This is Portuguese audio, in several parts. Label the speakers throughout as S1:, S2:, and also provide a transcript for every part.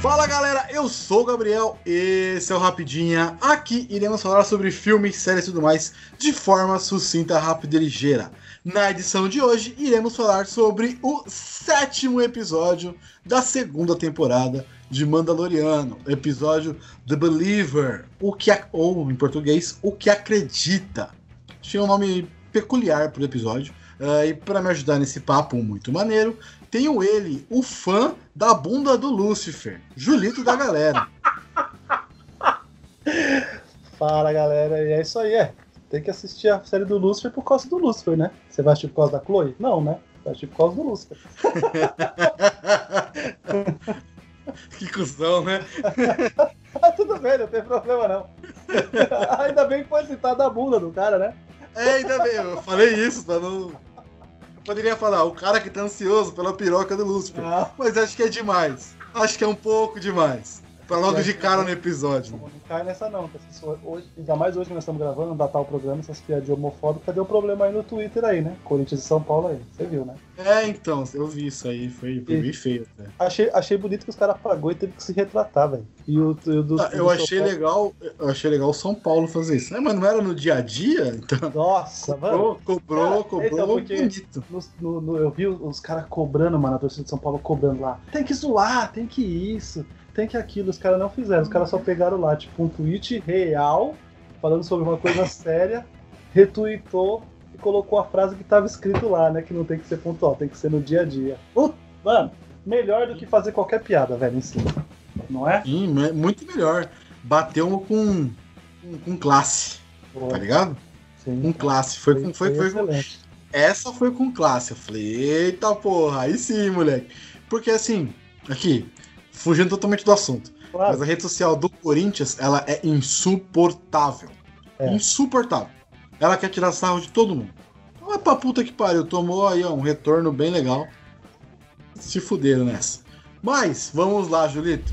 S1: Fala galera, eu sou o Gabriel, esse é o Rapidinha. Aqui iremos falar sobre filmes, séries e tudo mais de forma sucinta, rápida e ligeira. Na edição de hoje, iremos falar sobre o sétimo episódio da segunda temporada de Mandaloriano, episódio The Believer, o que ou em português, o que acredita. Tinha um nome peculiar para o episódio. Uh, e para me ajudar nesse papo muito maneiro, tenho ele, o fã da bunda do Lúcifer, Julito da galera.
S2: Fala galera, e é isso aí, é. Tem que assistir a série do Lúcifer por causa do Lúcifer, né? Você vai assistir por causa da Chloe? Não, né? Vai assistir por causa do Lúcifer.
S1: que cuzão, né?
S2: ah, tudo bem, não tem problema não. ainda bem que foi citar a bunda do cara, né?
S1: É, ainda bem, eu falei isso pra não poderia falar, o cara que tá ansioso pela piroca do Lúcifer. Ah. Mas acho que é demais. Acho que é um pouco demais. Pra logo de cara no episódio.
S2: Não cai nessa não, hoje, ainda mais hoje que nós estamos gravando, datar o programa, essas piadas homofóbicas, deu problema aí no Twitter aí, né? Corinthians e São Paulo aí, você viu, né?
S1: É, então, eu vi isso aí, foi, foi bem feio. Né?
S2: Achei, achei bonito que os caras pagou e teve que se retratar, velho. E o,
S1: o do, ah, eu achei Paulo... legal, eu achei legal o São Paulo fazer isso. É, mas não era no dia a dia? Então...
S2: Nossa,
S1: cobrou,
S2: mano.
S1: Cobrou, cobrou, então,
S2: bonito. No, no, eu vi os caras cobrando, mano, a torcida de São Paulo cobrando lá. Tem que zoar, tem que isso tem que aquilo. Os caras não fizeram. Os caras só pegaram lá, tipo, um tweet real, falando sobre uma coisa séria, retweetou e colocou a frase que estava escrito lá, né? Que não tem que ser pontual, tem que ser no dia a dia. Uh, mano, melhor do que fazer qualquer piada, velho, em cima. Não é?
S1: Sim, muito melhor. Bateu com, com, com classe. Boa. Tá ligado? Sim. Com classe. Foi, foi, com, foi, foi, foi Essa foi com classe. Eu falei, eita porra, aí sim, moleque. Porque assim, aqui, fugindo totalmente do assunto. Claro. Mas a rede social do Corinthians, ela é insuportável. É. Insuportável. Ela quer tirar sarro de todo mundo. Não é pra puta que pariu. Tomou aí ó, um retorno bem legal. Se fuderam nessa. Mas, vamos lá, Julito.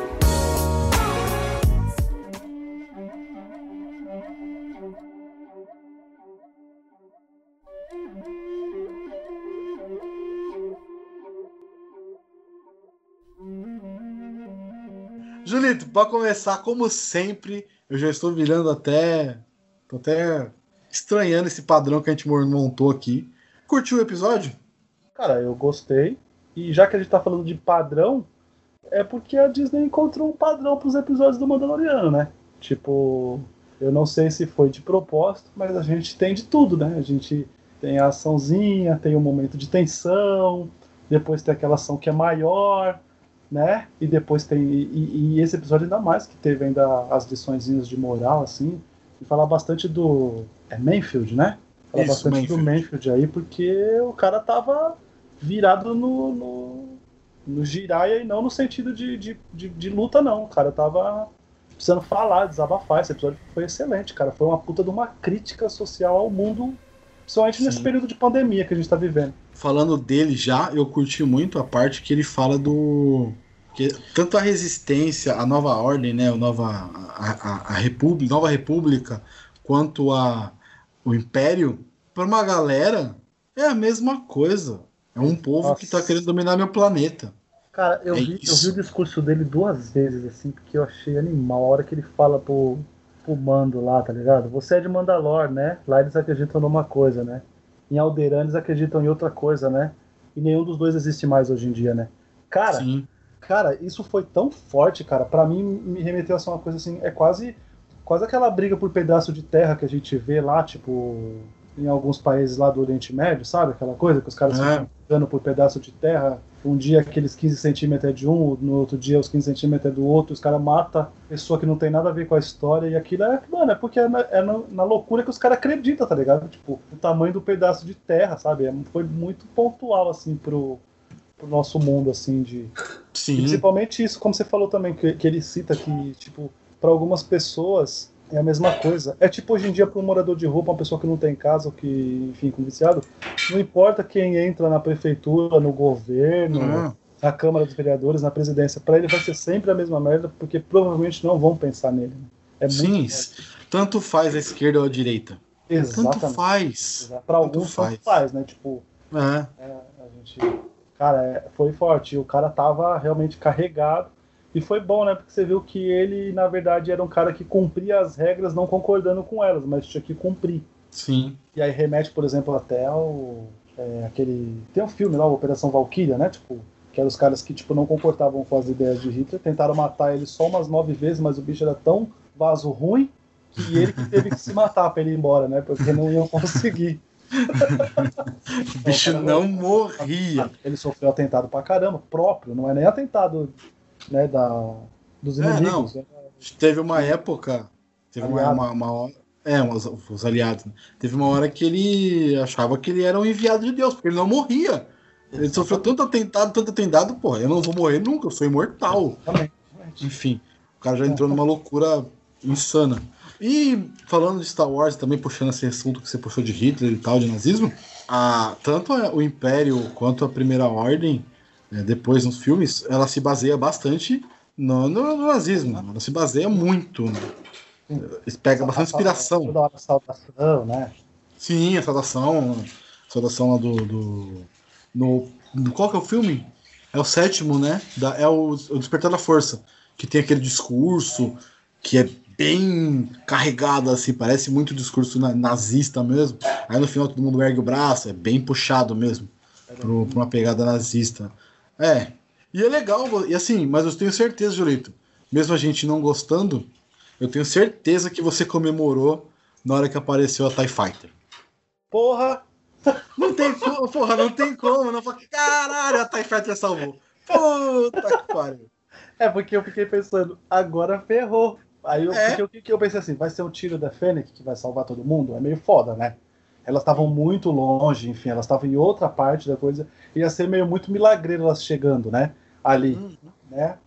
S1: Julito, para começar, como sempre, eu já estou virando até. Tô até estranhando esse padrão que a gente montou aqui. Curtiu o episódio?
S2: Cara, eu gostei. E já que a gente tá falando de padrão, é porque a Disney encontrou um padrão pros episódios do Mandaloriano, né? Tipo, eu não sei se foi de propósito, mas a gente tem de tudo, né? A gente tem a açãozinha, tem o um momento de tensão, depois tem aquela ação que é maior, né? E depois tem. E, e esse episódio ainda mais, que teve ainda as liçõezinhas de moral, assim e falar bastante do. É Manfield, né? Falar Isso, bastante Manfield. do Manfield aí, porque o cara tava virado no, no, no giraia e não no sentido de, de, de, de, luta, não. O cara tava precisando falar, desabafar. Esse episódio foi excelente, cara. Foi uma puta de uma crítica social ao mundo, principalmente Sim. nesse período de pandemia que a gente tá vivendo.
S1: Falando dele já, eu curti muito a parte que ele fala do que tanto a resistência, a nova ordem, né, a nova a, a, a república, nova república, quanto a o império, para uma galera é a mesma coisa. É um povo Nossa. que está querendo dominar meu planeta.
S2: Cara, eu, é vi, eu vi o discurso dele duas vezes, assim, porque eu achei animal. A hora que ele fala pro, pro Mando lá, tá ligado? Você é de Mandalor, né? Lá eles acreditam numa coisa, né? Em Alderan eles acreditam em outra coisa, né? E nenhum dos dois existe mais hoje em dia, né? Cara, Sim. Cara, isso foi tão forte, cara. para mim me remeteu a ser uma coisa assim, é quase quase aquela briga por pedaço de terra que a gente vê lá, tipo, em alguns países lá do Oriente Médio, sabe? Aquela coisa que os caras é. dando por pedaço de terra. Um dia aqueles 15 centímetros é de um, no outro dia os 15 centímetros é do outro, os caras matam pessoa que não tem nada a ver com a história, e aquilo é, mano, é porque é na, é na, na loucura que os caras acreditam, tá ligado? Tipo, o tamanho do pedaço de terra, sabe? É, foi muito pontual, assim, pro, pro nosso mundo, assim, de.
S1: Sim.
S2: principalmente isso, como você falou também, que, que ele cita que, tipo, para algumas pessoas, É a mesma coisa. É tipo hoje em dia para um morador de rua, uma pessoa que não tem casa, ou que, enfim, com viciado, não importa quem entra na prefeitura, no governo,
S1: Não.
S2: na Câmara dos Vereadores, na presidência, para ele vai ser sempre a mesma merda, porque provavelmente não vão pensar nele. É
S1: Sim, tanto faz a esquerda ou a direita. Tanto
S2: Exatamente.
S1: faz.
S2: Para alguns
S1: faz.
S2: tanto faz, né? Tipo,
S1: É.
S2: É, a gente. Cara, é, foi forte. O cara tava realmente carregado. E foi bom, né? Porque você viu que ele, na verdade, era um cara que cumpria as regras não concordando com elas, mas tinha que cumprir.
S1: Sim.
S2: E aí remete, por exemplo, até ao. é, aquele. Tem um filme lá, Operação Valkyria, né? Tipo, que eram os caras que tipo, não concordavam com as ideias de Hitler, tentaram matar ele só umas nove vezes, mas o bicho era tão vaso ruim que ele que teve que se matar pra ele ir embora, né? Porque não iam conseguir.
S1: O bicho não morria.
S2: Ele sofreu atentado pra caramba, próprio, não é nem atentado né, da, dos
S1: É,
S2: inimigos. né?
S1: Teve uma época. Teve uma,
S2: Aliado.
S1: uma, uma hora. É, os, os aliados. né? Teve uma hora que ele achava que ele era um enviado de Deus, porque ele não morria. Ele sofreu tanto atentado, tanto atentado, pô, eu não vou morrer nunca, eu sou imortal.
S2: Exatamente.
S1: Enfim, o cara já entrou numa loucura insana. E falando de Star Wars, também puxando esse assunto que você puxou de Hitler e tal, de nazismo, a, tanto o Império quanto a Primeira Ordem, né, depois nos filmes, ela se baseia bastante no, no- no nazismo. Ela se baseia muito. né? Pegam bastante inspiração.
S2: Toda hora saudação, né?
S1: Sim, a saudação. A saudação lá do. do no, no- qual que é o filme? É o sétimo, né? Da, é o, o Despertar da Força. Que tem aquele discurso que é bem carregado, assim, parece muito discurso na- nazista mesmo. Aí no final todo mundo ergue o braço, é bem puxado mesmo. Pro, pra uma pegada nazista. É. E é legal, e assim, mas eu tenho certeza, Julito, mesmo a gente não gostando, eu tenho certeza que você comemorou na hora que apareceu a TIE Fighter.
S2: Porra!
S1: Não tem como, porra, não tem como. Não fala, caralho, a TIE Fighter salvou. Puta que pariu.
S2: É porque eu fiquei pensando, agora ferrou. Aí eu,
S1: É.
S2: porque o que eu pensei assim, vai ser o tiro da Fênix que vai salvar todo mundo? É meio foda, né? Elas estavam muito longe, enfim, elas estavam em outra parte da coisa. Ia ser meio muito milagreiro elas chegando, né? Ali, né?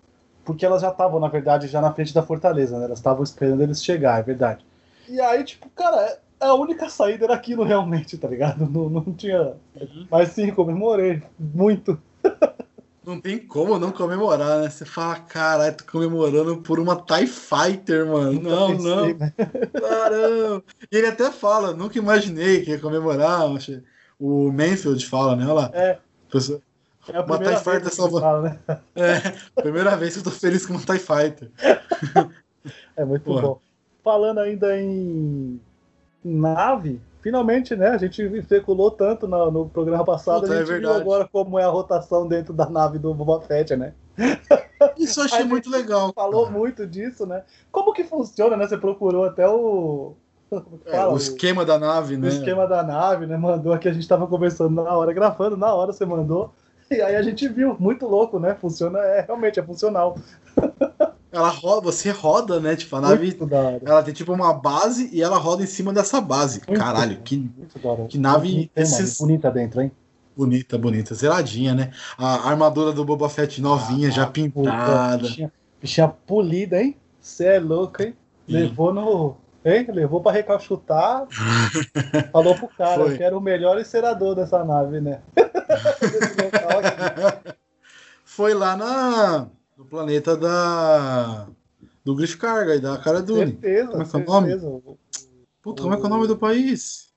S2: Porque elas já estavam, na verdade, já na frente da fortaleza, né? Elas estavam esperando eles chegar, é verdade. E aí, tipo, cara, é- a única saída era aquilo realmente, tá ligado? Não, não tinha. Mas sim, comemorei. Muito.
S1: Não tem como não comemorar, né? Você fala, caralho, tô comemorando por uma TIE Fighter, mano. Não,
S2: Pensei,
S1: não.
S2: né?
S1: Caramba. E ele até fala, nunca imaginei que ia comemorar. O Manfield fala, né? Olha lá.
S2: É.
S1: Pessoa-
S2: É a
S1: Uma
S2: primeira
S1: TIE Fighter
S2: vez que
S1: salva-
S2: fala, né?
S1: É, primeira vez que eu tô feliz com uma TIE Fighter.
S2: É muito
S1: Porra.
S2: bom. Falando ainda em nave, finalmente, né? A gente especulou tanto no, no programa passado,
S1: Puta,
S2: a
S1: é
S2: gente viu
S1: verdade.
S2: agora como é a rotação dentro da nave do Boba Fett, né?
S1: Isso eu achei
S2: A
S1: muito legal.
S2: Falou muito disso, né? Como que funciona, né? Você procurou até o.
S1: É,
S2: fala?
S1: o esquema da nave,
S2: o
S1: né?
S2: esquema da nave, né? Mandou aqui, a gente tava conversando na hora, gravando, na hora você mandou. E aí a gente viu, muito louco, né? Funciona, é realmente, é funcional.
S1: Ela roda, você roda, né? Tipo, a nave. Ela tem tipo uma base e ela roda em cima dessa base.
S2: Muito
S1: Caralho, que que nave
S2: Bonita,
S1: esses-
S2: bonita dentro, hein?
S1: bonita, bonita. Zeradinha, né? A armadura do Boba Fett novinha, já
S2: Puta,
S1: pintada.
S2: Bichinha, bichinha polida, hein? Você é louco, hein?
S1: Sim.
S2: Levou no. Hein? Levou pra recalchutar. falou pro cara,
S1: Foi.
S2: eu quero o melhor encerador dessa nave, né?
S1: Foi lá na, no planeta da. Do Griff Carga e da Cara Dune.
S2: certeza,
S1: Como é que é o nome? Puta, como é que é o nome do país?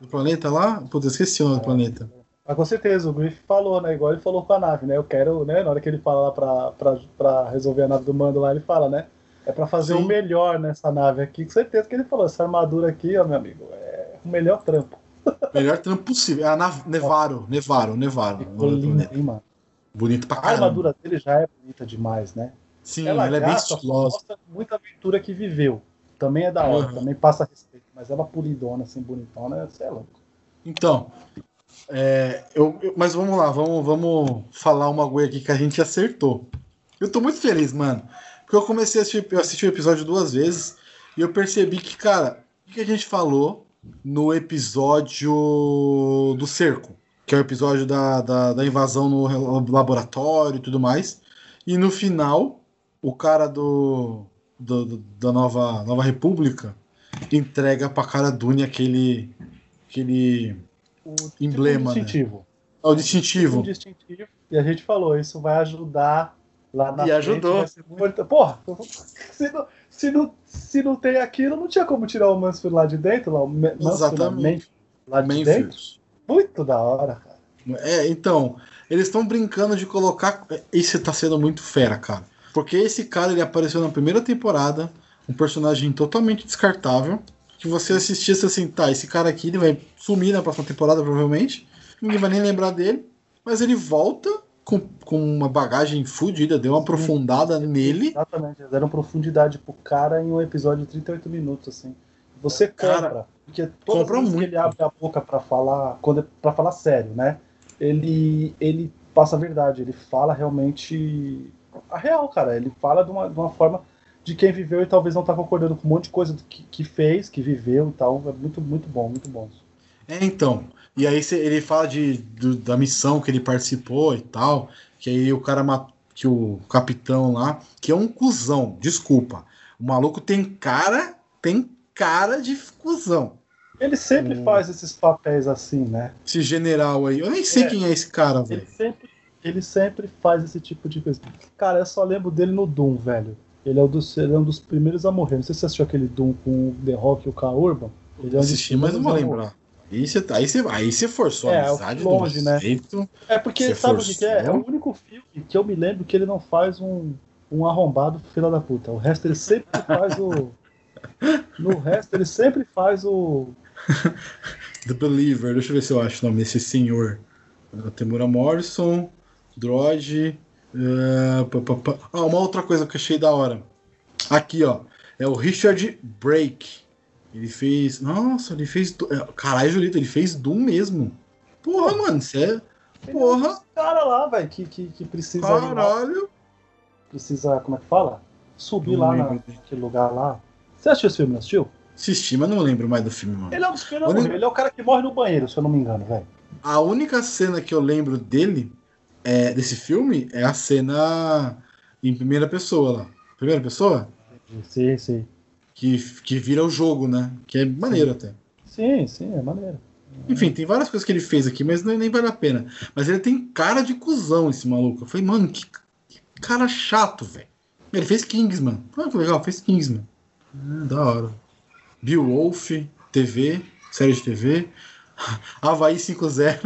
S1: Do planeta lá? Puta, esqueci o nome do planeta.
S2: Mas com certeza, o Griff falou, né? Igual ele falou com a nave, né? Eu quero, né? Na hora que ele fala lá pra, pra, pra resolver a nave do mando lá, ele fala, né? É pra fazer
S1: Sim.
S2: o melhor nessa nave aqui. Com certeza que ele falou, essa armadura aqui, ó, meu amigo, é o melhor trampo.
S1: Melhor trampo possível. É a Nav- Nevaro, Nevaro, Nevaro.
S2: Ficou
S1: do
S2: lindo, hein, mano?
S1: Bonito pra
S2: A
S1: caramba.
S2: armadura dele já é bonita demais, né?
S1: Sim, ela, é bem estilosa.
S2: mostra muita aventura que viveu. Também é da hora,
S1: Uhum.
S2: também passa respeito. Mas ela polidona, assim, bonitona, você é louco.
S1: Então, é, eu, eu- mas vamos lá, vamos, vamos falar uma coisa aqui que a gente acertou. Eu tô muito feliz, mano. Porque eu comecei a assistir, eu assisti o episódio duas vezes e eu percebi que, cara, o que a gente falou no episódio do cerco, que é o episódio da, da, da invasão no laboratório e tudo mais. E no final, o cara do. do, do, da nova, nova República entrega pra cara Dune aquele, aquele
S2: O
S1: Emblema, né?
S2: distintivo.
S1: é o distintivo.
S2: Tipo distintivo. E a gente falou, isso vai ajudar lá na
S1: E
S2: frente,
S1: ajudou.
S2: muito- Porra, se não, se, não, se não tem aquilo, não tinha como tirar o Mansfield lá de dentro, lá, o Ma- Mansfield,
S1: Exatamente.
S2: Manfield lá de dentro. Muito da hora, cara.
S1: É, então, eles estão brincando de colocar. Esse tá sendo muito fera, cara. Porque esse cara ele apareceu na primeira temporada, um personagem totalmente descartável. Que você assistisse assim, tá, esse cara aqui ele vai sumir na próxima temporada, provavelmente. Ninguém vai nem lembrar dele. Mas ele volta com, com uma bagagem fodida, deu uma aprofundada nele.
S2: Exatamente, eles deram profundidade pro cara em um episódio de 38 minutos, assim. Você
S1: Cara,
S2: compra, porque todas as vezes
S1: muito.
S2: que ele abre a boca pra falar, quando para falar sério, né? Ele ele passa a verdade, ele fala realmente a real, cara. Ele fala de uma, de uma forma de quem viveu e talvez não tá concordando com um monte de coisa que, que fez, que viveu e tal. É muito, muito bom, muito bom.
S1: É, então. E aí ele fala de, do- da missão que ele participou e tal. Que aí o cara que o capitão lá, que é um cuzão, desculpa. O maluco tem cara, tem cara de cuzão.
S2: Ele sempre
S1: Hum.
S2: faz esses papéis assim, né?
S1: Esse general aí. Eu nem sei
S2: É.
S1: quem é esse cara,
S2: Ele
S1: velho.
S2: sempre, ele sempre faz esse tipo de coisa. Cara, eu só lembro dele no Doom, velho. Ele é, um dos, ele é um dos primeiros a morrer. Não sei se você assistiu aquele Doom com o The Rock e o K. Urban. Ele é um
S1: Assisti, mas não vou lembrar. Aí você aí você aí você forçou
S2: É,
S1: a amizade
S2: longe,
S1: do
S2: né?
S1: jeito.
S2: É porque,
S1: Você
S2: sabe o que, é? É
S1: forçou?
S2: o único filme que eu me lembro que ele não faz um, um arrombado filho da puta. O resto ele sempre faz o. No resto ele sempre faz o.
S1: The Believer. Deixa eu ver se eu acho o nome desse senhor. Uh, Temura Morrison, Droid. uh. Ah, uma outra coisa que eu achei da hora. Aqui, ó. É o Richard Brake. Ele fez. Nossa, ele fez. É, Caralho, Julito, ele fez Doom mesmo. Porra, mano, você é. Porra,
S2: Cara lá, velho, que, que, que precisa.
S1: caralho.
S2: Precisa, como é que fala? Subir
S1: Não
S2: lá naquele lugar lá. Você assistiu esse filme, não assistiu?
S1: Assisti, mas não lembro mais do filme, mano.
S2: Ele é um dos primeiros
S1: Olha-.
S2: Ele é o cara que morre no banheiro, se eu não me engano, velho.
S1: A única cena que eu lembro dele, é, desse filme, é a cena em primeira pessoa lá. Primeira pessoa?
S2: Sim, sim.
S1: Que, que vira o jogo, né? Que é maneiro até.
S2: Sim, sim, é maneiro.
S1: Enfim, tem várias coisas que ele fez aqui, mas nem, nem vale a pena. Mas ele tem cara de cuzão, esse maluco. Eu falei, mano, que, que cara chato, velho. Ele fez Kingsman. Ah, que legal, fez Kingsman. Ah, da hora. Beowulf, TV, série de TV. Havaí 5-0.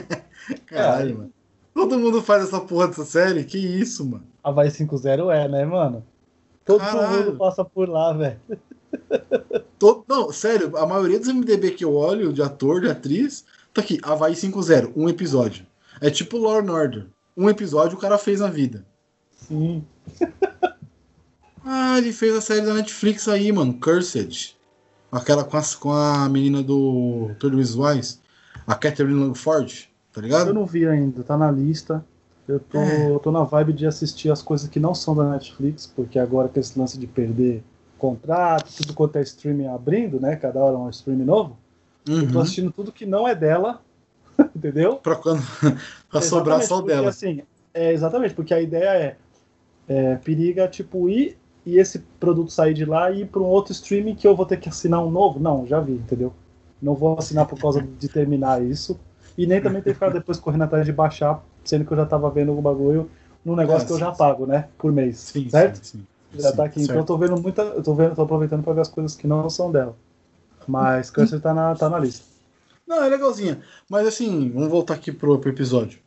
S1: Caralho,
S2: É.
S1: mano. Todo mundo faz essa porra dessa série? Que isso, mano?
S2: Havaí 5-0 é, né, mano? Todo
S1: Caralho.
S2: mundo passa por lá, velho.
S1: Todo- Não, sério, a maioria dos MDB que eu olho, de ator, de atriz, tá aqui, Havaí 5-0, um episódio. É tipo Law and Order. Um episódio o cara fez na vida.
S2: Sim.
S1: Ah, ele fez a série da Netflix aí, mano, Cursed. Aquela com a, com a menina do Third Wise, a Catherine Langford, tá
S2: Eu
S1: ligado?
S2: não vi ainda, tá na lista. Eu tô,
S1: É.
S2: tô na vibe de assistir as coisas que não são da Netflix, porque agora com esse lance de perder contrato, tudo quanto é streaming abrindo, né? Cada hora é um streaming novo. Eu tô
S1: Uhum.
S2: assistindo tudo que não é dela, entendeu?
S1: Pra, quando, pra sobrar só dela.
S2: Assim, é, exatamente, porque a ideia é, é periga, tipo, ir e esse produto sair de lá e ir para um outro streaming que eu vou ter que assinar um novo. Não, já vi, entendeu? Não vou assinar por causa de terminar isso. E nem também ter que ficar depois correndo atrás de baixar, sendo que eu já tava vendo o bagulho num negócio
S1: É,
S2: que eu já pago, né? Por mês.
S1: Sim,
S2: certo?
S1: sim, sim.
S2: Já tá aqui. Então eu
S1: certo.
S2: tô vendo muita. Eu tô vendo, tô aproveitando pra ver as coisas que não são dela. Mas Cursor tá na, tá na lista.
S1: Não, é legalzinha. Mas assim, vamos voltar aqui pro, pro episódio.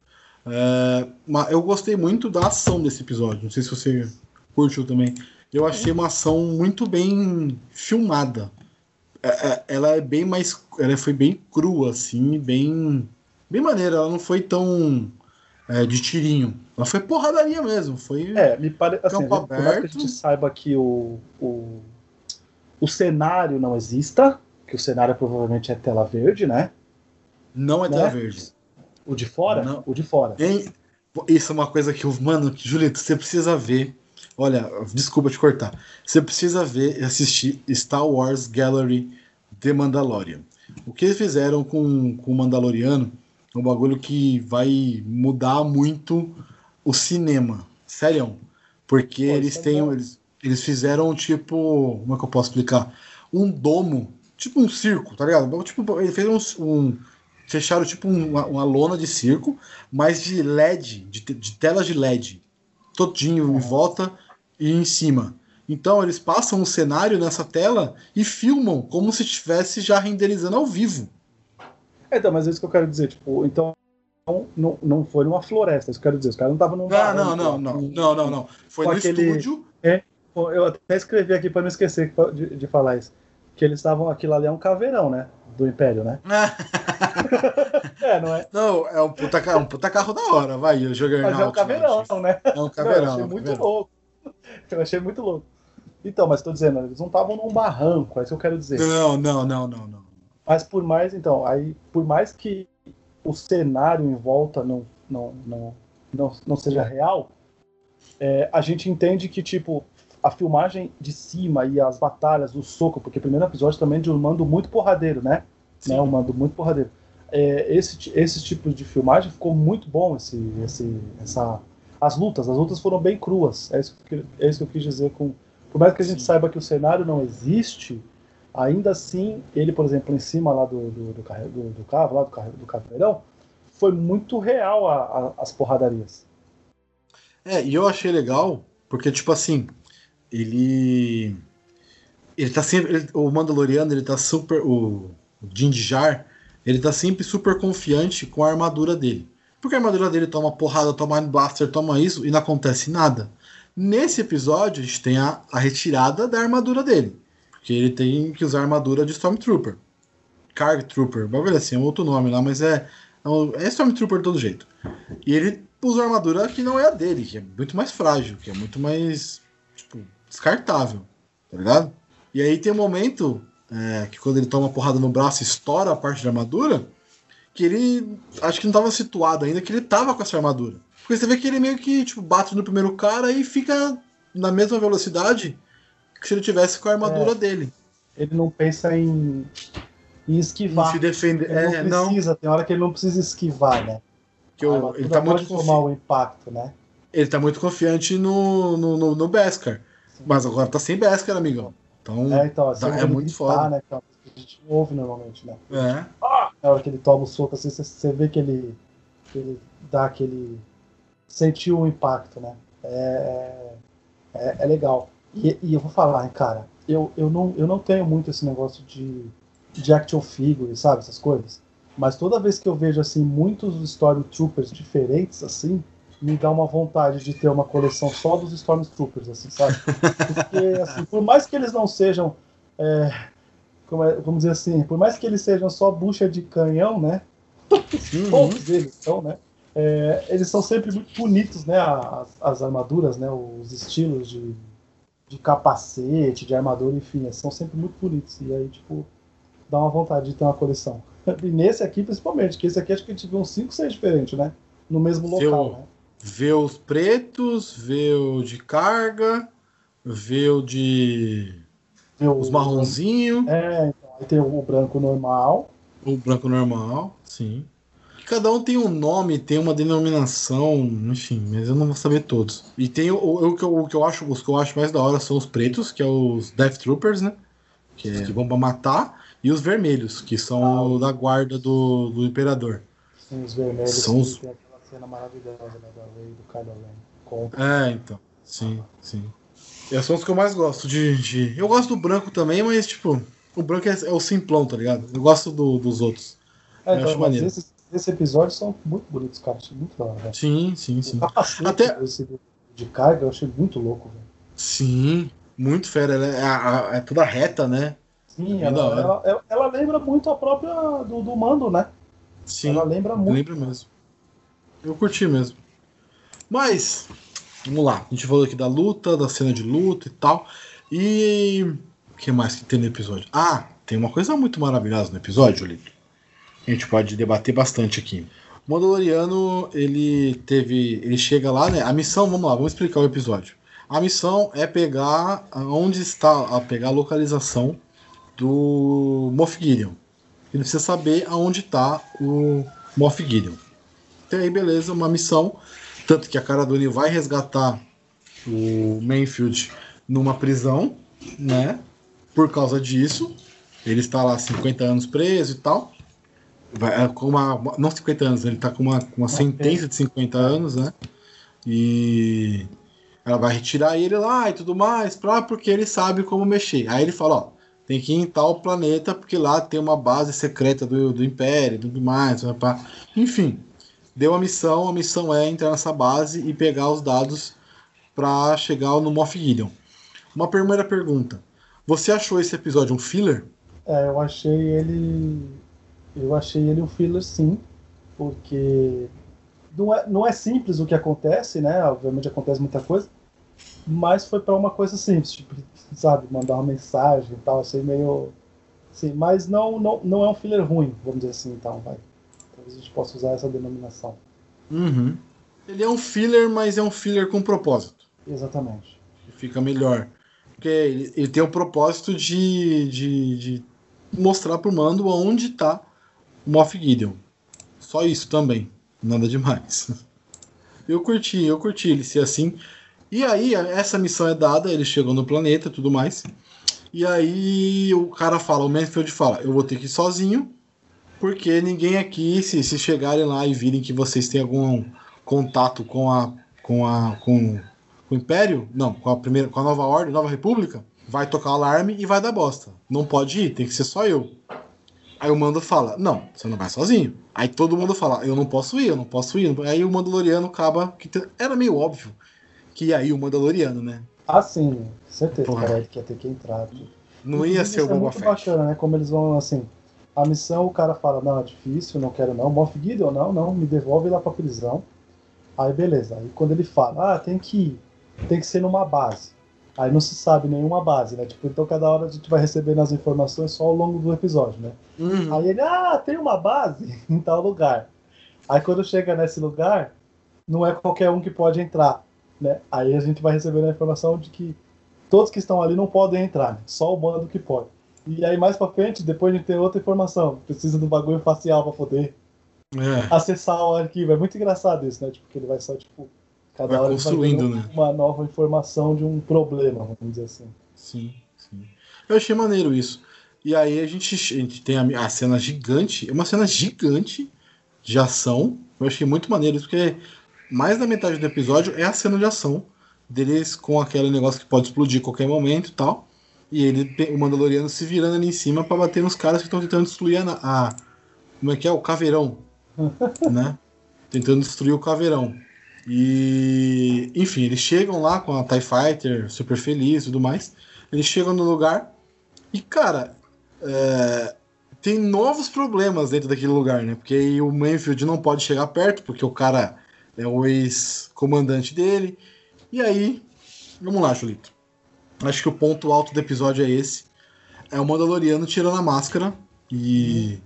S1: É, eu gostei muito da ação desse episódio. Não sei se você curtiu também. Eu achei uma ação muito bem filmada. É, é, ela é bem mais. Ela foi bem crua, assim, bem. Bem maneira. Ela não foi tão é, de tirinho. Ela foi porradaria mesmo. Foi.
S2: É, me parece. Assim,
S1: Campo
S2: por mais que a
S1: aberto.
S2: gente saiba que o, o, o cenário não exista, que o cenário provavelmente é tela verde, né?
S1: Não é
S2: Né?
S1: tela verde.
S2: O de fora?
S1: Não.
S2: O de fora.
S1: Isso é uma coisa que. Mano, Julito, você precisa ver. Olha, desculpa te cortar. Você precisa ver e assistir Star Wars Gallery The Mandalorian. O que eles fizeram com, com o Mandaloriano é um bagulho que vai mudar muito o cinema. Sério. Porque
S2: Pô,
S1: eles
S2: é
S1: têm.
S2: bom.
S1: Eles, Eles fizeram tipo. Como é que eu posso explicar? Um domo, tipo um circo, tá ligado? Tipo, ele fez um. um fecharam tipo uma, uma, lona de circo, mas de LED, de, de telas de LED. Todinho em volta e em cima. Então eles passam um cenário nessa tela e filmam como se estivesse já renderizando ao vivo.
S2: É, então, mas é isso que eu quero dizer, tipo, então não, não foi numa floresta, isso que eu quero dizer, os caras não estavam num
S1: ah, não, não, não, não, não, não, Foi no aquele, estúdio.
S2: É, eu até escrevi aqui para não esquecer de, de falar isso. Que eles estavam, aquilo ali é um caveirão, né? Do Império, né?
S1: é, não é? Não, é um puta, é um puta carro da hora, vai, eu joguei
S2: Mas é um caveirão, né?
S1: É um caveirão. Não,
S2: eu achei
S1: é
S2: muito caveirão. louco. Eu achei muito louco. Então, mas estou dizendo, eles não estavam num barranco, é isso que eu quero dizer.
S1: Não, não, não, não, não.
S2: Mas por mais, então, aí, por mais que o cenário em volta não, não, não, não, não seja real, é, a gente entende que, tipo, a filmagem de cima e as batalhas, o soco, porque o primeiro episódio também é de um mando muito porradeiro, né? Sim. né um mando muito porradeiro. É, esse, esse tipo de filmagem ficou muito bom, esse, esse, essa, as lutas, as lutas foram bem cruas. É isso que, é isso que eu quis dizer com. Por mais que a gente Sim. saiba que o cenário não existe, ainda assim, ele, por exemplo, em cima lá do, do, do, do, do carro, lá do, do caveirão, foi muito real a, a, as porradarias.
S1: É, e eu achei legal, porque, tipo assim, ele. Ele tá sempre. Ele, o Mandaloriano, ele tá super. O, o Din Djar, ele tá sempre super confiante com a armadura dele. Porque a armadura dele toma porrada, toma blaster, toma isso e não acontece nada. Nesse episódio, a gente tem a, a retirada da armadura dele. Porque ele tem que usar a armadura de Stormtrooper. Carg Trooper, bagulho assim, é um outro nome lá, mas é, é, é Stormtrooper de todo jeito. E ele usa armadura que não é a dele, que é muito mais frágil, que é muito mais, tipo, descartável, tá ligado? E aí tem um momento é, que quando ele toma uma porrada no braço e estoura a parte da armadura, que ele acho que não estava situado ainda, que ele tava com essa armadura. Porque você vê que ele meio que tipo, bate no primeiro cara e fica na mesma velocidade que se ele tivesse com a armadura é, dele.
S2: Ele não pensa em, em esquivar. Em
S1: se defender.
S2: Ele é, não precisa, não. tem hora que ele não precisa esquivar, né?
S1: Que eu, ele tá muito
S2: confi... o impacto, né?
S1: Ele tá muito confiante no, no, no, no Beskar. Mas agora tá sem Beskar, amigão. Então,
S2: é, então assim,
S1: é muito foda.
S2: Né, que a gente ouve normalmente, né?
S1: É.
S2: Ah! Na hora que ele toma o soco, assim, você, você vê que ele, que ele dá aquele. sentiu o impacto, né? É, é, é legal. E, e, eu vou falar, cara, eu, eu, não, eu não tenho muito esse negócio de, de action figure, sabe? Essas coisas. Mas toda vez que eu vejo, assim, muitos Stormtroopers diferentes, assim, me dá uma vontade de ter uma coleção só dos Stormtroopers, assim, sabe? Porque, assim, por mais que eles não sejam. É, como é, vamos dizer assim, por mais que eles sejam só bucha de canhão, né? Uhum. Todos eles são, né? É, eles são sempre muito bonitos, né? As, as, armaduras, né? Os estilos de, de capacete, de armadura, enfim, são sempre muito bonitos. E aí, tipo, dá uma vontade de ter uma coleção. E nesse aqui, principalmente, que esse aqui acho que a gente viu uns 5, 6 diferentes, né? No mesmo local, né?
S1: Vê os pretos, vê o de carga, vê o de. Vê os marronzinhos.
S2: É, então, aí tem o branco normal.
S1: O branco normal, sim. Cada um tem um nome, tem uma denominação, enfim, mas eu não vou saber todos. E tem o, o, que, eu, o que eu acho, os que eu acho mais da hora são os pretos, que é os Death Troopers, né? Que, é, que vão pra matar, e os vermelhos, que são ah, da guarda do, do Imperador.
S2: Sim, os vermelhos.
S1: São os,
S2: cena maravilhosa né, da Rey do Kylo Ren.
S1: É, então. Sim, sim. E são os que eu mais gosto de, de, Eu gosto do branco também, mas, tipo, o branco é, é o simplão, tá ligado? Eu gosto do, dos outros.
S2: É, então, acho maneiro. Esses, esses episódios são muito bonitos, cara. Achei muito da hora.
S1: Sim, sim, sim.
S2: Até... de carga eu achei muito louco, velho.
S1: Sim, muito fera. Ela é, é, é toda reta, né?
S2: Sim, ela, ela, ela, ela, lembra muito a própria do, do Mando, né?
S1: Sim.
S2: Ela lembra muito.
S1: Lembra mesmo. Eu curti mesmo. Mas, vamos lá. A gente falou aqui da luta, da cena de luta e tal. E. O que mais que tem no episódio? Ah, tem uma coisa muito maravilhosa no episódio, Lito. A gente pode debater bastante aqui. O Mandaloriano, ele teve. Ele chega lá, né? A missão, vamos lá, vamos explicar o episódio. A missão é pegar onde está, a pegar a localização do Moff Gideon. Ele precisa saber aonde está o Moff Gideon. Até aí, beleza, uma missão. Tanto que a cara do Dune vai resgatar o Mainfield numa prisão, né? Por causa disso. Ele está lá 50 anos preso e tal. Vai, é, com uma, não 50 anos, ele está com uma, uma sentença de 50 anos, né? E ela vai retirar ele lá e tudo mais, pra, porque ele sabe como mexer. Aí ele fala, ó, tem que ir em tal planeta, porque lá tem uma base secreta do, do Império e tudo mais. Pra... Enfim, deu a missão, a missão é entrar nessa base e pegar os dados para chegar no Moff Gideon. Uma primeira pergunta. Você achou esse episódio um filler?
S2: É, eu achei ele. Eu achei ele um filler sim, porque não é, não é simples o que acontece, né? Obviamente acontece muita coisa, mas foi para uma coisa simples, tipo, sabe, mandar uma mensagem e tal, assim, meio. Assim, mas não, não, não é um filler ruim, vamos dizer assim, então, vai. Possa usar essa denominação.
S1: Uhum. Ele é um filler, mas é um filler com propósito.
S2: Exatamente.
S1: Fica melhor. Porque ele, ele tem o propósito de, de, de mostrar pro Mando onde tá o Moff Gideon. Só isso também. Nada demais. Eu curti, eu curti ele ser assim. E aí, essa missão é dada, ele chegou no planeta tudo mais. E aí o cara fala, o Mansfield fala, eu vou ter que ir sozinho, porque ninguém aqui, se, se chegarem lá e virem que vocês têm algum contato com a. com a. com, com o Império, não, com a primeira. com a nova ordem, nova república, vai tocar alarme e vai dar bosta. Não pode ir, tem que ser só eu. Aí o Mando fala: Não, você não vai sozinho. Aí todo mundo fala: Eu não posso ir, eu não posso ir. Aí o Mandaloriano acaba. Que Era meio óbvio que ia ir o Mandaloriano, né?
S2: Ah, sim, certeza, Porra. cara, que ia ter que entrar.
S1: Não ia ser o Boba é muito Fett.
S2: bacana, né? Como eles vão assim. A missão, o cara fala: Não, é difícil, não quero não. Moff Gideon, não, não, me devolve lá pra prisão. Aí beleza. Aí quando ele fala: Ah, tem que ir, tem que ser numa base. Aí não se sabe nenhuma base, né? Tipo, então cada hora a gente vai recebendo as informações só ao longo do episódio, né? Uhum. Aí ele, ah, tem uma base em tal lugar. Aí quando chega nesse lugar, não é qualquer um que pode entrar, né? Aí a gente vai recebendo a informação de que todos que estão ali não podem entrar, né? só o bando que pode. E aí mais pra frente, depois a gente tem outra informação, precisa do bagulho facial para poder é. acessar o arquivo. É muito engraçado isso, né? Tipo, que ele vai só, tipo, Cada vai hora construindo, vai né? uma nova informação de um problema, vamos dizer assim.
S1: Sim, sim. Eu achei maneiro isso. E aí a gente, a gente tem a, a cena gigante, é uma cena gigante de ação. Eu achei muito maneiro isso, porque mais da metade do episódio é a cena de ação deles com aquele negócio que pode explodir a qualquer momento e tal. E ele, o Mandaloriano se virando ali em cima para bater nos caras que estão tentando destruir a, a, Como é que é? O caveirão. né? Tentando destruir o caveirão. E, enfim, eles chegam lá com a TIE Fighter, super feliz e tudo mais. Eles chegam no lugar e, cara, é, tem novos problemas dentro daquele lugar, né? Porque o Manfield não pode chegar perto, porque o cara é o ex-comandante dele. E aí, vamos lá, Julito. Acho que o ponto alto do episódio é esse. É o Mandaloriano tirando a máscara e,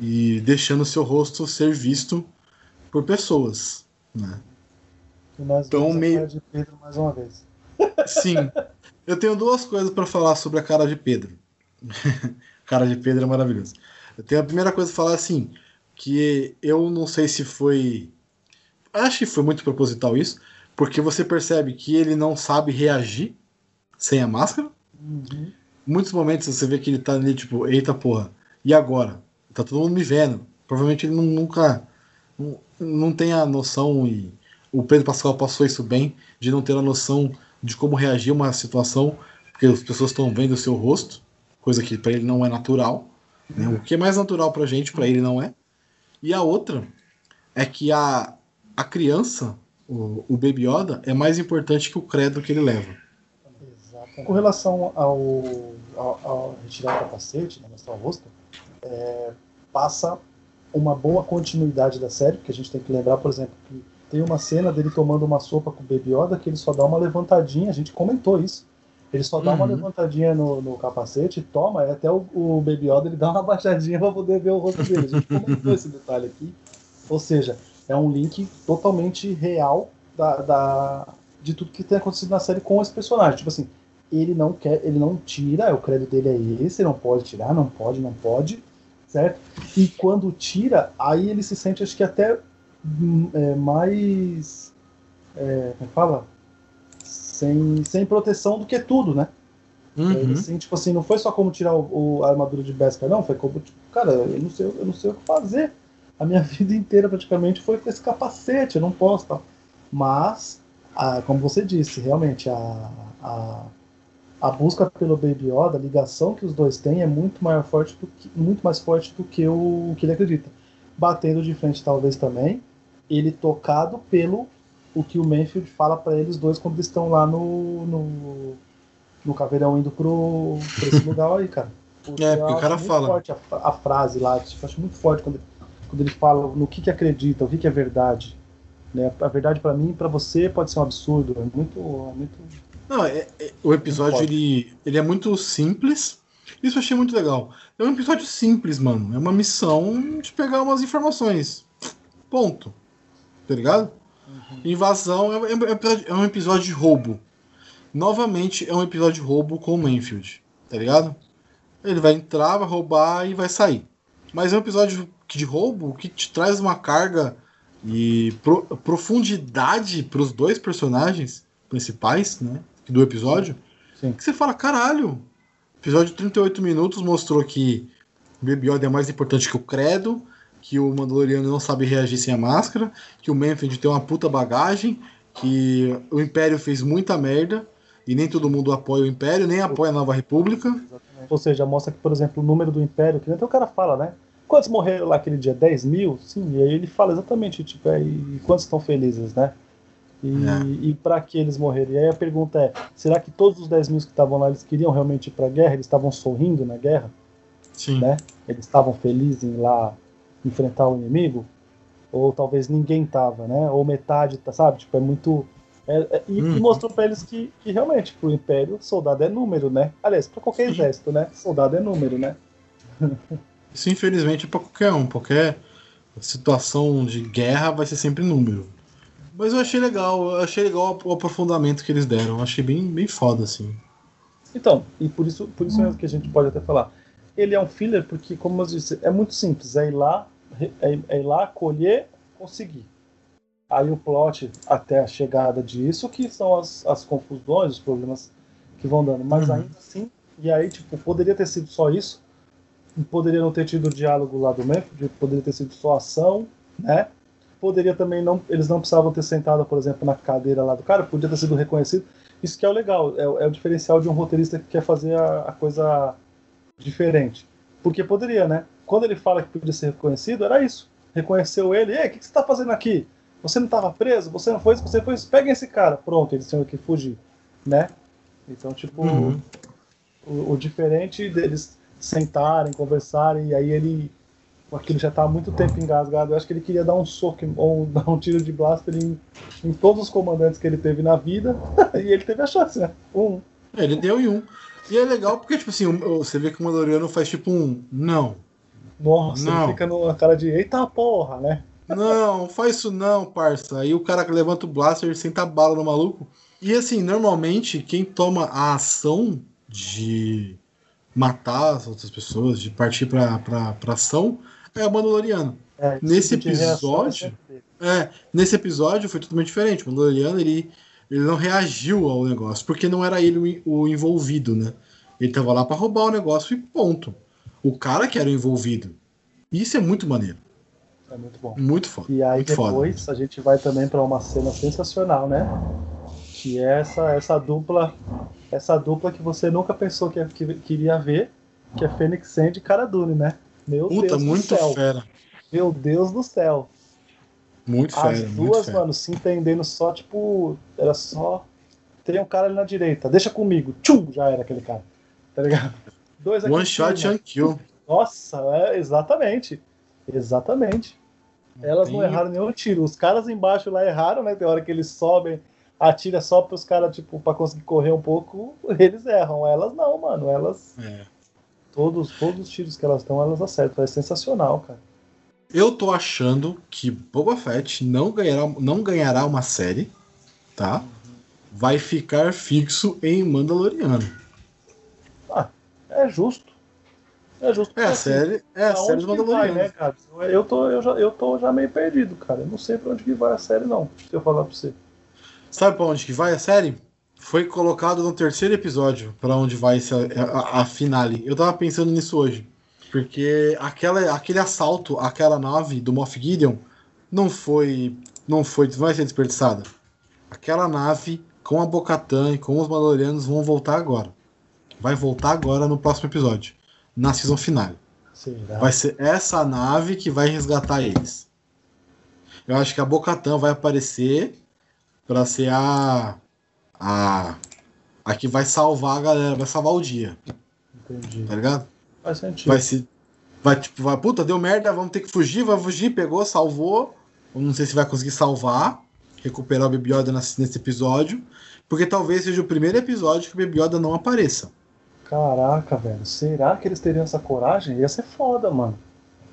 S1: e deixando seu rosto ser visto por pessoas, né?
S2: Então, meio... de Pedro mais uma vez.
S1: Sim. Eu tenho duas coisas para falar sobre a cara de Pedro. cara de Pedro é maravilhoso. Eu tenho a primeira coisa a falar assim, que eu não sei se foi. Acho que foi muito proposital isso, porque você percebe que ele não sabe reagir sem a máscara. Uhum. Muitos momentos você vê que ele tá ali, tipo, eita porra, e agora? Tá todo mundo me vendo. Provavelmente ele nunca. Não, não tem a noção e o Pedro Pascal passou isso bem, de não ter a noção de como reagir a uma situação, porque as pessoas estão vendo o seu rosto, coisa que para ele não é natural. Né? O que é mais natural para a gente, para ele não é. E a outra é que a, a criança, o, o Baby Yoda, é mais importante que o credo que ele leva.
S2: Com relação ao, ao, ao retirar o capacete, né, mostrar o rosto, é, passa uma boa continuidade da série, porque a gente tem que lembrar, por exemplo, que tem uma cena dele tomando uma sopa com o Baby Yoda que ele só dá uma levantadinha, a gente comentou isso. Ele só dá uhum. uma levantadinha no, no capacete, toma, e até o, o, Baby Yoda ele dá uma baixadinha para poder ver o rosto dele. A gente comentou esse detalhe aqui. Ou seja, é um link totalmente real da, da, de tudo que tem acontecido na série com esse personagem. Tipo assim, ele não quer, ele não tira, o crédito dele é esse, não pode tirar, não pode, não pode, certo? E quando tira, aí ele se sente, acho que até é, mais. É, como é fala? sem, sem proteção do que tudo, né?
S1: Uhum.
S2: Assim, tipo assim, não foi só como tirar o, o a armadura de Beskar, não. Foi como, tipo, cara, eu não, sei, eu não sei o que fazer. A minha vida inteira praticamente foi com esse capacete, eu não posso tal. Mas, a, como você disse, realmente a, a, a busca pelo Baby Yoda, a ligação que os dois têm é muito mais forte do que, muito mais forte do que o, o que ele acredita. Batendo de frente, talvez também, ele tocado pelo o que o Manfield fala para eles dois quando eles estão lá no, no, no caveirão indo pro, pra esse lugar aí, cara.
S1: É, porque o cara
S2: muito
S1: fala.
S2: Forte a, a frase lá, eu acho muito forte quando, quando ele fala no que, que acredita, o que, que é verdade. Né? A verdade para mim e pra você pode ser um absurdo. É muito. É muito...
S1: Não, é, é- o episódio ele, ele é muito simples. Isso eu achei muito legal. É um episódio simples, mano. É uma missão de pegar umas informações. Ponto. Tá ligado? Invasão é, é- é um episódio de roubo. Novamente é um episódio de roubo com o Manfield. Tá ligado? Ele vai entrar, vai roubar e vai sair. Mas é um episódio de roubo que te traz uma carga e pro- profundidade pros dois personagens principais, né? Do episódio.
S2: Sim.
S1: Que você fala, caralho. Episódio de 38 minutos mostrou que o Baby Yoda é mais importante que o Credo, que o Mandaloriano não sabe reagir sem a máscara, que o Manfred tem uma puta bagagem, que o Império fez muita merda e nem todo mundo apoia o Império, nem apoia a Nova República.
S2: Ou seja, mostra que, por exemplo, o número do Império, que até o cara fala, né? Quantos morreram lá aquele dia? 10 mil? Sim, e aí ele fala exatamente, tipo, é, e quantos estão felizes, né? E,
S1: É.
S2: e para que eles morreram? E aí a pergunta é: será que todos os 10 mil que estavam lá eles queriam realmente ir pra guerra? Eles estavam sorrindo na guerra?
S1: Sim.
S2: né? Eles estavam felizes em ir lá enfrentar o inimigo? Ou talvez ninguém tava, né? Ou metade, tá, sabe? Tipo, é muito. é- é- e,
S1: Uhum.
S2: mostrou pra eles que, que realmente, pro Império, soldado é número, né? Aliás, pra qualquer
S1: Sim.
S2: exército, né? Soldado é número, né?
S1: Isso, infelizmente, é pra qualquer um. Qualquer situação de guerra vai ser sempre número. Mas eu achei legal, eu achei legal o aprofundamento que eles deram. Eu achei bem, bem foda, assim.
S2: Então, e por isso, por isso mesmo que a gente pode até falar. Ele é um filler porque, como eu disse, é muito simples. É ir lá, é, é ir lá, colher, conseguir. Aí o plot até a chegada disso, que são as, as confusões, os problemas que vão dando. Mas
S1: Uhum.
S2: ainda assim, e aí, tipo, poderia ter sido só isso. Poderia não ter tido o diálogo lá do Memphis, poderia ter sido só ação, né? Poderia também não. Eles não precisavam ter sentado, por exemplo, na cadeira lá do cara, podia ter sido reconhecido. Isso que é o legal, é, o- é o diferencial de um roteirista que quer fazer a, a coisa diferente. Porque poderia, né? Quando ele fala que podia ser reconhecido, era isso. Reconheceu ele, ei, o que, que você tá fazendo aqui? Você não estava preso? Você não foi isso? Você foi isso? Peguem esse cara. Pronto, eles tinham que fugir, né? Então, tipo,
S1: Uhum.
S2: o, o diferente deles sentarem, conversarem, e aí ele. Aquilo já tá há muito tempo engasgado. Eu acho que ele queria dar um soco ou dar um tiro de blaster em, em todos os comandantes que ele teve na vida. e ele teve a chance, né? Um.
S1: É, Ele deu em um. E é legal porque, tipo assim, você vê que o Mandaloriano faz tipo um. Não.
S2: Nossa,
S1: Não.
S2: ele fica na cara de eita porra, né?
S1: Não, faz isso não, parça. Aí o cara levanta o blaster senta a bala no maluco. E assim, normalmente, quem toma a ação de matar as outras pessoas, de partir pra, pra, pra ação, é o Mandaloriano.
S2: É,
S1: Nesse
S2: tipo é
S1: episódio-. É, nesse episódio foi totalmente diferente. O Mandaloriano, ele, ele não reagiu ao negócio, porque não era ele o, o envolvido, né? Ele tava lá pra roubar o negócio e ponto. O cara que era o envolvido. Isso é muito maneiro.
S2: É muito bom.
S1: Muito foda.
S2: E aí
S1: muito foda.
S2: depois a gente vai também para uma cena sensacional, né? Que é essa, essa dupla, essa dupla que você nunca pensou que, que queria ver, que é Fênix Sand e Cara Dune, né? Meu
S1: Puta,
S2: Deus
S1: muito
S2: do céu.
S1: fera.
S2: Meu Deus do céu.
S1: Muito
S2: As
S1: fera, muito
S2: duas,
S1: fera.
S2: mano, se entendendo só, tipo, era só. Tem um cara ali na direita, deixa comigo. Tchum! Já era aquele cara. Tá ligado? Dois aqui
S1: One shot, one kill.
S2: Nossa, é, exatamente. Exatamente. Elas não
S1: tem-
S2: erraram nenhum tiro. Os caras embaixo lá erraram, né? Tem hora que eles sobem, atira só pros caras, tipo, pra conseguir correr um pouco, eles erram. Elas não, mano. Elas.
S1: É.
S2: Todos, todos os tiros que elas dão, elas acertam. É sensacional, cara.
S1: Eu tô achando que Boba Fett não ganhará, não ganhará uma série, tá? Vai ficar fixo em Mandaloriano.
S2: É justo. É justo.
S1: É a
S2: assim,
S1: série, é a série
S2: onde
S1: do
S2: que vai, né, cara? Eu tô, eu, já, eu tô já meio perdido, cara. Eu não sei pra onde que vai a série, não. Se eu falar pra você.
S1: Sabe pra onde que vai a série? Foi colocado no terceiro episódio para onde vai essa, a, a, finale. Eu tava pensando nisso hoje. Porque aquela, aquele assalto àquela nave do Moff Gideon não foi. Não foi. Vai ser desperdiçada. Aquela nave com a Bocatan e com os Mandalorianos vão voltar agora. Vai voltar agora no próximo episódio. Na season finale. Será? Vai ser essa nave que vai resgatar eles. Eu acho que a Bocatan vai aparecer para ser a a, a que vai salvar a galera, vai salvar o dia. Entendi. Tá ligado?
S2: Faz sentido.
S1: Vai se. Vai, tipo, vai, puta, deu merda, vamos ter que fugir, vai fugir, pegou, salvou. Não sei se vai conseguir salvar, recuperar o Baby Yoda nesse, episódio. Porque talvez seja o primeiro episódio que o Baby Yoda não apareça.
S2: Caraca, velho. Será que eles teriam essa coragem? Ia ser foda, mano.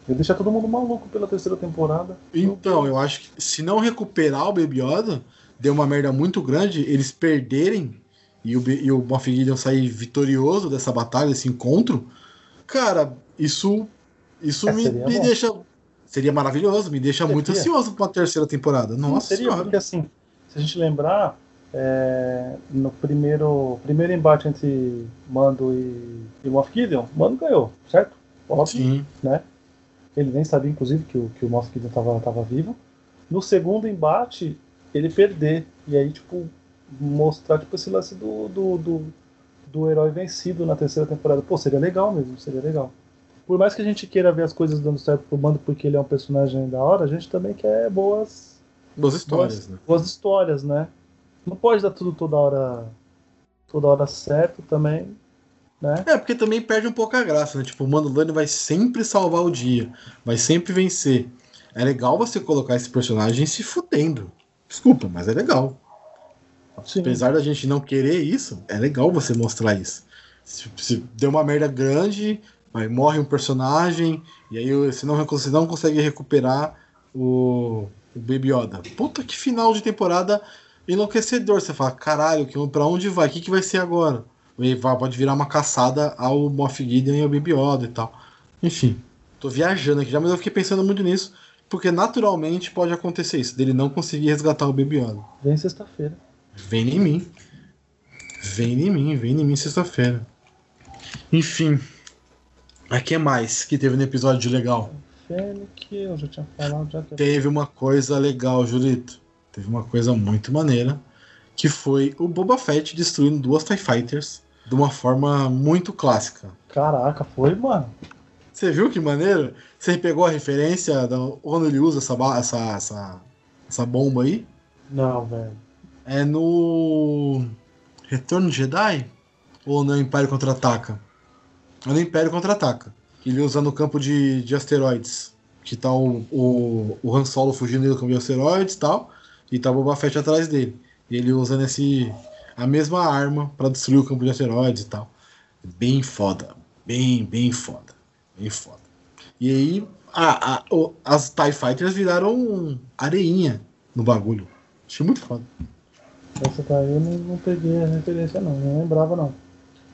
S2: Ia deixar todo mundo maluco pela terceira temporada.
S1: Então, eu acho que se não recuperar o Baby Yoda, deu uma merda muito grande, eles perderem e o, e o Moff Gideon sair vitorioso dessa batalha, desse encontro, cara, isso, isso é, me, me deixa. Seria maravilhoso, me deixa seria. muito ansioso para a terceira temporada. Nossa
S2: seria, senhora. porque assim, se a gente lembrar, é, no primeiro, primeiro embate entre Mando e, e Moff Gideon, Mando ganhou, certo? Óbvio, Sim. né? Ele nem sabia, inclusive, que o, que o Moff Gideon estava tava vivo. No segundo embate, ele perder. E aí, tipo, mostrar tipo, esse lance do, do, do, do herói vencido na terceira temporada. Pô, seria legal mesmo, seria legal. Por mais que a gente queira ver as coisas dando certo pro Mando porque ele é um personagem da hora, a gente também quer boas.
S1: Boas histórias, boas,
S2: né? Boas histórias, né? Não pode dar tudo toda hora. toda hora certo também. Né?
S1: É, porque também perde um pouco a graça, né? Tipo, o Mandalorian vai sempre salvar o dia, vai sempre vencer. É legal você colocar esse personagem se fudendo. Desculpa, mas é legal. Sim. Apesar da gente não querer isso, é legal você mostrar isso. Se, se deu uma merda grande, aí morre um personagem, e aí você não, você não consegue recuperar o, o Baby Yoda. Puta que final de temporada enlouquecedor. Você fala, caralho, que, pra onde vai? O que, que vai ser agora? E vai, pode virar uma caçada ao Moff Gideon e ao Baby Yoda e tal. Enfim, tô viajando aqui já, mas eu fiquei pensando muito nisso. Porque naturalmente pode acontecer isso, dele não conseguir resgatar o Yoda.
S2: Vem sexta-feira.
S1: Vem em mim. Vem em mim, vem em mim sexta-feira. Enfim. A que mais que teve no episódio legal?
S2: Fênix, eu já tinha falado. Já que...
S1: Teve uma coisa legal, Julito. Teve uma coisa muito maneira. Que foi o Boba Fett destruindo duas TIE Fighters de uma forma muito clássica.
S2: Caraca, foi, mano.
S1: Você viu que maneiro? Você pegou a referência da quando ele usa essa, essa, essa, essa bomba aí?
S2: Não, velho.
S1: É no Retorno de Jedi? Ou no Império Contra-Ataca? É no Império Contra-Ataca. Ele usa no campo de, de asteroides. Que tá o, o, o Han Solo fugindo do campo de asteroides e tal. E tá o Boba Fett atrás dele. E ele usa nesse, a mesma arma para destruir o campo de asteroides e tal. Bem foda. Bem, bem foda. Bem foda. E aí, a, a, as TIE Fighters viraram areinha no bagulho. Achei muito foda.
S2: Essa daí eu não, não peguei a referência, não. Não lembrava, não.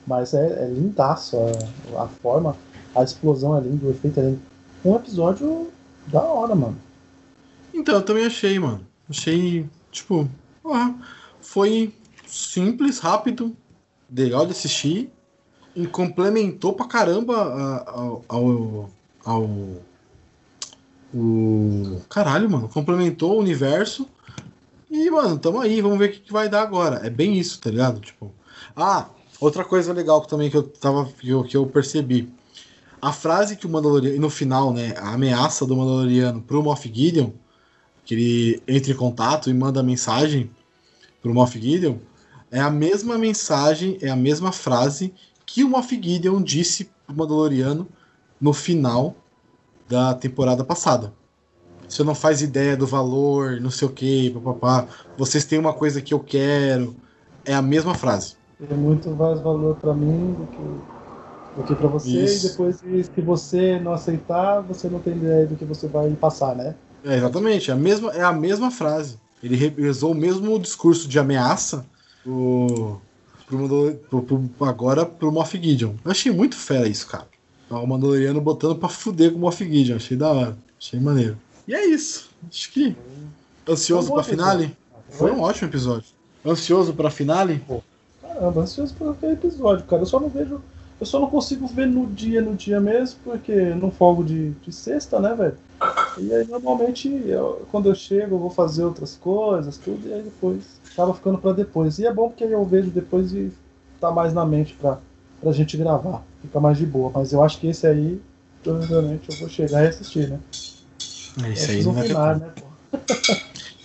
S2: Mas é, é lindaço a, a forma, a explosão é linda, o efeito é lindo. Um episódio da hora, mano.
S1: Então, eu também achei, mano. Achei, tipo, ah, foi simples, rápido, legal de assistir e complementou pra caramba ao, ao, ao o caralho, mano, complementou o universo. E, mano, tamo aí, vamos ver o que, que, vai dar agora. É bem isso, tá ligado? Tipo, ah, outra coisa legal também que eu tava que eu, que eu percebi. A frase que o Mandaloriano, no final, né, a ameaça do Mandaloriano pro Moff Gideon, que ele entra em contato e manda mensagem pro Moff Gideon, é a mesma mensagem, é a mesma frase que o Moff Gideon disse pro Mandaloriano no final da temporada passada. Você não faz ideia do valor, não sei o que, papapá. Vocês têm uma coisa que eu quero. É a mesma frase.
S2: É muito mais valor para mim do que, do que para você. Isso. E depois, se você não aceitar, você não tem ideia do que você vai passar, né?
S1: É, exatamente. É a mesma, é a mesma frase. Ele usou o mesmo discurso de ameaça pro, pro, pro, pro, agora pro Moff Gideon. Eu achei muito fera isso, cara. O Mandaloriano botando pra fuder com o Moff Gideon. Achei da hora. Achei maneiro. E é isso. Acho que. Ansioso pra finale? Foi um ótimo episódio. Ansioso pra finale?
S2: Caramba, ansioso por aquele episódio, cara. Eu só não vejo. Eu só não consigo ver no dia, no dia mesmo, porque não folgo de, de sexta, né, velho? E aí, normalmente, eu- quando eu chego, eu vou fazer outras coisas, tudo, e aí depois acaba ficando pra depois. E é bom porque eu vejo depois e tá mais na mente pra, pra gente gravar. Fica mais de boa. Mas eu acho que esse aí, provavelmente, eu vou chegar e assistir, né?
S1: Esse
S2: É
S1: aí não vai
S2: né?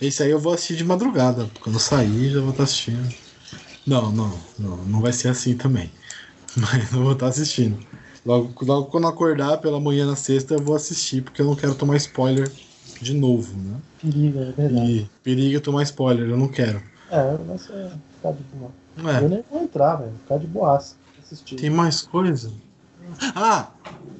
S1: Esse aí eu vou assistir de madrugada. Quando sair, já vou estar assistindo. Não, não, não, não vai ser assim também. Mas eu vou estar assistindo. Logo, logo quando acordar pela manhã na sexta, eu vou assistir, porque eu não quero tomar spoiler de novo, né?
S2: Perigo, é verdade.
S1: E perigo é tomar spoiler, eu não quero.
S2: É, mas é, ficar de boa. Eu
S1: É,
S2: nem vou entrar, velho. Ficar de boaça. Assistir.
S1: tem mais coisa? Ah,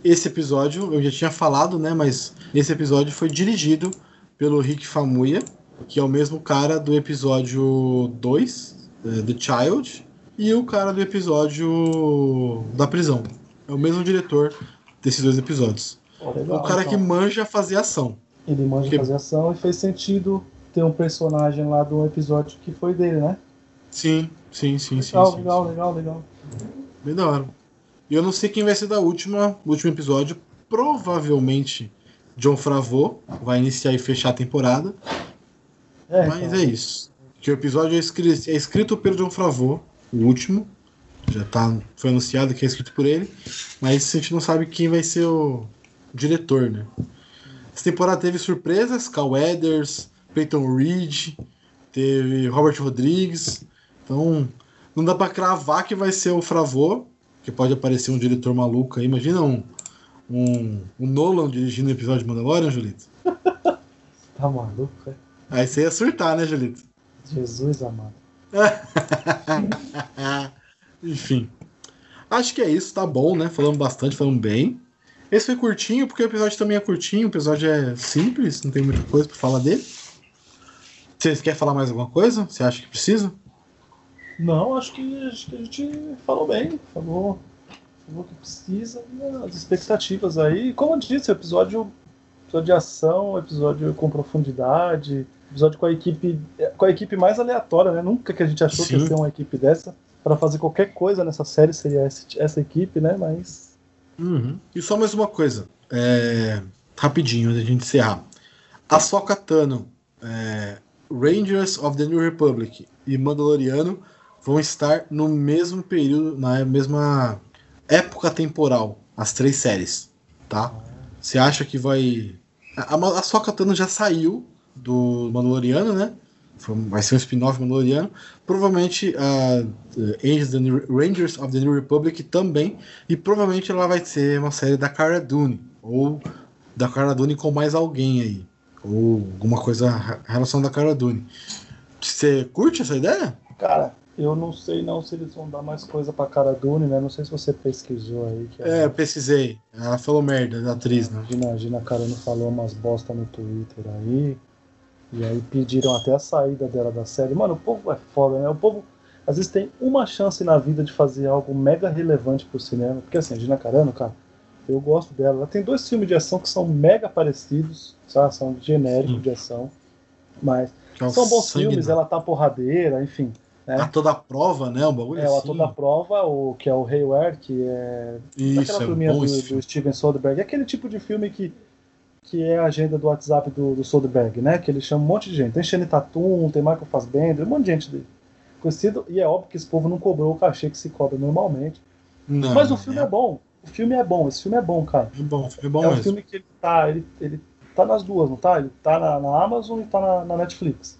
S1: esse episódio eu já tinha falado, né? Mas esse episódio foi dirigido pelo Rick Famuyiwa, que é o mesmo cara do episódio 2, eh, The Child, e o cara do episódio da prisão. É o mesmo diretor desses dois episódios.
S2: Pô,
S1: É
S2: legal,
S1: o cara
S2: então.
S1: que manja fazer ação.
S2: Ele manja fazer ação e fez sentido ter um personagem lá do episódio que foi dele, né?
S1: Sim, sim, sim, sim.
S2: Legal,
S1: sim,
S2: legal,
S1: sim.
S2: legal, legal.
S1: Bem da hora. E eu não sei quem vai ser da última, do último episódio. Provavelmente John Favreau vai iniciar e fechar a temporada.
S2: É,
S1: Mas
S2: então,
S1: é isso. Que o episódio é escrito, é escrito pelo John Favreau, o último. Já tá, foi anunciado que é escrito por ele. Mas a gente não sabe quem vai ser o diretor, né? Essa temporada teve surpresas, Cal Weathers, Peyton Reed, teve Robert Rodrigues. Então, não dá pra cravar que vai ser o Favreau, que pode aparecer um diretor maluco aí. Imagina um, um, um Nolan dirigindo o episódio de Mandalorian, Julito.
S2: Tá maluco, é?
S1: Aí você ia surtar, né, Julito?
S2: Jesus amado.
S1: Enfim. Acho que é isso, tá bom, né? Falamos bastante, falamos bem. Esse foi curtinho, porque o episódio também é curtinho, o episódio é simples, não tem muita coisa pra falar dele. Você quer falar mais alguma coisa? Você acha que precisa?
S2: Não, acho que, acho que a gente falou bem, falou, falou o que precisa, e as expectativas aí. Como eu disse, episódio, episódio de ação, episódio com profundidade, episódio com a equipe, com a equipe mais aleatória, né? Nunca que a gente achou que ia
S1: Sim.
S2: ser uma equipe dessa. Para fazer qualquer coisa nessa série seria esse- essa equipe, né? Mas
S1: Uhum. E só mais uma coisa, é, rapidinho, antes de a gente encerrar. A Ahsoka Tano, é, Rangers of the New Republic e Mandaloriano vão estar no mesmo período, na mesma época temporal, as três séries, tá? Você acha que vai... A, a Ahsoka Tano já saiu do Mandaloriano, né? Vai ser um spin-off Mandaloriano. Provavelmente a New- Rangers of the New Republic também e provavelmente ela vai ser uma série da Cara Dune. Ou da Cara Dune com mais alguém aí. Ou alguma coisa relacionada à Cara Dune. Você curte essa ideia?
S2: Cara, eu não sei não se eles vão dar mais coisa pra cara Dune, né? Não sei se você pesquisou aí. Que
S1: É, eu pesquisei. Ela falou merda da atriz, né?
S2: Gina, a Gina Carano falou umas bosta no Twitter aí. E aí pediram até a saída dela da série. Mano, o povo é foda, né? O povo às vezes tem uma chance na vida de fazer algo mega relevante pro cinema. Porque assim, a Gina Carano, cara, eu gosto dela. Ela tem dois filmes de ação que são mega parecidos, sabe? São genéricos
S1: Sim.
S2: de ação. Mas
S1: é o
S2: são bons filmes,
S1: da-
S2: ela tá porradeira, enfim. né?
S1: A toda prova, né? Um bagulho
S2: É, o
S1: assim.
S2: ator da prova, o, que é o Hayward, que é
S1: Isso,
S2: aquela
S1: é
S2: turminha do, do. Steven Soderbergh. É aquele tipo de filme que, que é a agenda do WhatsApp do, do Soderbergh, né? Que ele chama um monte de gente. Tem Shane Tatum, tem Michael Fassbender, um monte de gente dele. Conhecido, e é óbvio que esse povo não cobrou o cachê que se cobra normalmente.
S1: Não,
S2: Mas o filme é bom. O filme é bom, esse filme é bom, cara.
S1: É bom, é bom
S2: é um
S1: mesmo.
S2: filme que ele tá, ele, ele tá nas duas, não tá? Ele tá na, na Amazon e tá na, na Netflix.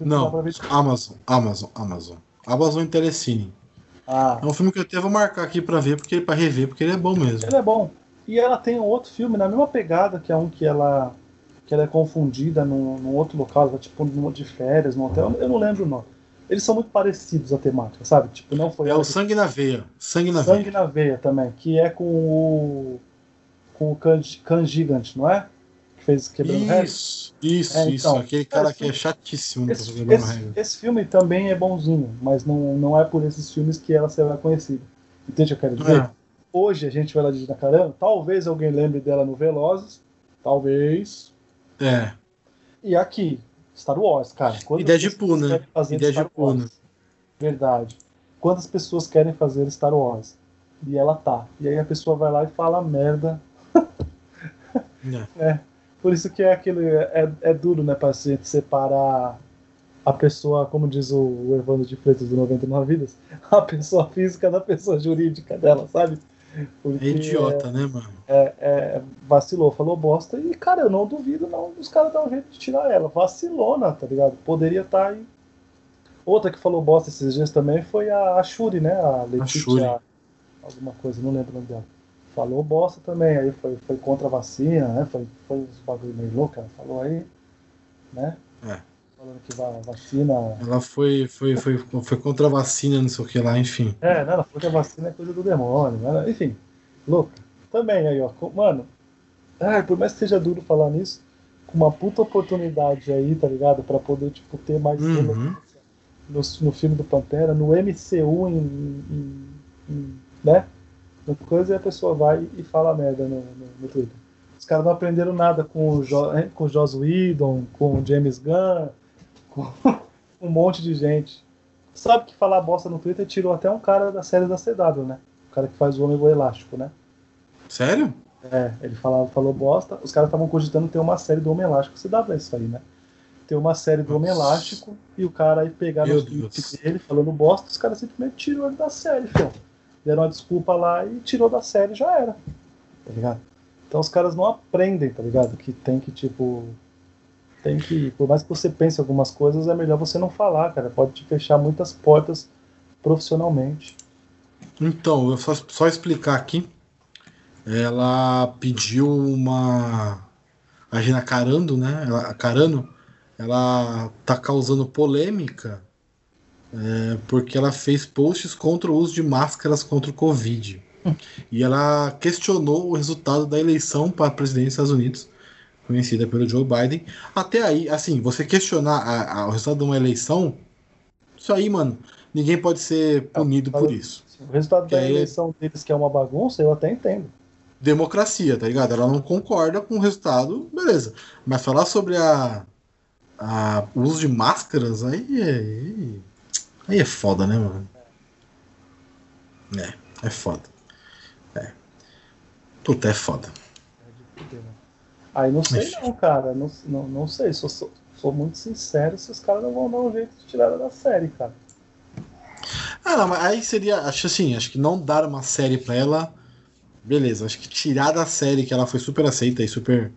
S1: Não, Amazon, Amazon, Amazon. Amazon e Telecine.
S2: Ah,
S1: É um filme que eu até vou marcar aqui pra ver, porque para rever, porque ele é bom mesmo.
S2: Ele é bom. E ela tem um outro filme na mesma pegada, que é um que ela que ela é confundida num, num outro local, ela tá, tipo de férias, num hotel, eu não lembro o nome. Eles são muito parecidos a temática, sabe? Tipo, não foi
S1: É o
S2: que-
S1: Sangue na Veia. Sangue na Veia.
S2: Sangue na Veia também, que é com o com o Khan, Khan Gigant, não é? Fez Quebrando Regras.
S1: Isso, isso,
S2: É,
S1: isso.
S2: então,
S1: Aquele cara que é chatíssimo
S2: Esse,
S1: quebrando
S2: esse-
S1: regra.
S2: esse filme também é bonzinho, mas não, não é por esses filmes que ela será conhecida. Entende o que eu quero dizer?
S1: É.
S2: Hoje a gente vai lá de Gina Carano, talvez alguém lembre dela no Velozes, talvez.
S1: É.
S2: E aqui, Star Wars, cara.
S1: Quantas e Deadpool, né?
S2: E Deadpool, né? Verdade. Quantas pessoas querem fazer Star Wars? E ela tá. E aí a pessoa vai lá e fala merda. é. Por isso que é aquele. É, é duro, né, pra gente separar a pessoa, como diz o Evandro de Freitas do 99 Vidas, a pessoa física da pessoa jurídica dela, sabe?
S1: Porque é idiota, é, né, mano?
S2: É, é, vacilou, falou bosta. E, cara, eu não duvido, não, os caras dão um jeito de tirar ela. Vacilona, tá ligado? Poderia estar tá aí. Outra que falou bosta esses dias também foi a, Shuri, né? A Letícia. Alguma coisa, não lembro o nome dela. Falou bosta também, aí foi, foi contra a vacina, né? Foi, foi uns bagulho meio louco, ela falou aí, né?
S1: É.
S2: Falando que a vacina.
S1: Ela foi, foi, foi, foi contra a vacina, não sei o que lá, enfim.
S2: É, não, ela falou que a vacina é coisa do demônio, né? enfim, louco. Também aí, ó. Mano, ai, por mais que seja duro falar nisso, com uma puta oportunidade aí, tá ligado? Pra poder, tipo, ter mais
S1: uhum.
S2: no, no filme do Pantera, no MCU, em, em, em né? No coisa e a pessoa vai e fala merda no, no, no Twitter. Os caras não aprenderam nada com o, jo, com o Joss Whedon, com o James Gunn, com um monte de gente. Sabe que falar bosta no Twitter tirou até um cara da série da CW, né? O cara que faz o Homem Elástico, né?
S1: Sério?
S2: É, ele falava, falou bosta. Os caras estavam cogitando ter uma série do Homem Elástico. CW é isso aí, né? Ter uma série do Homem Elástico e o cara aí pegar no tweet dele falando bosta, os caras simplesmente tirou ele da série, filho. Deram uma desculpa lá e tirou da série já era. Tá ligado? Então os caras não aprendem, tá ligado? Que tem que, tipo, tem que, por mais que você pense algumas coisas, é melhor você não falar, cara. Pode te fechar muitas portas profissionalmente.
S1: Então, eu só, só explicar aqui. Ela pediu uma. A Gina Carando, né? Ela, a Carano, ela tá causando polêmica é, porque ela fez posts contra o uso de máscaras contra o Covid. E ela questionou o resultado da eleição para a presidência dos Estados Unidos conhecida pelo Joe Biden. Até aí, assim, você questionar a, a, o resultado de uma eleição, isso aí, mano, ninguém pode ser punido por isso.
S2: O resultado da aí, eleição deles que é uma bagunça, eu até entendo.
S1: Democracia, tá ligado? Ela não concorda com o resultado, beleza. Mas falar sobre a, a o uso de máscaras, aí, aí, aí é foda, né, mano? É, é foda. É. Puta, é foda.
S2: Aí não sei não, cara. Não, não, não sei. Sou, sou, sou muito sincero se os caras não vão dar um jeito de tirar ela da série, cara.
S1: Ah, não, mas aí seria. Acho assim, acho que não dar uma série pra ela. Beleza, acho que tirar da série que ela foi super aceita e super.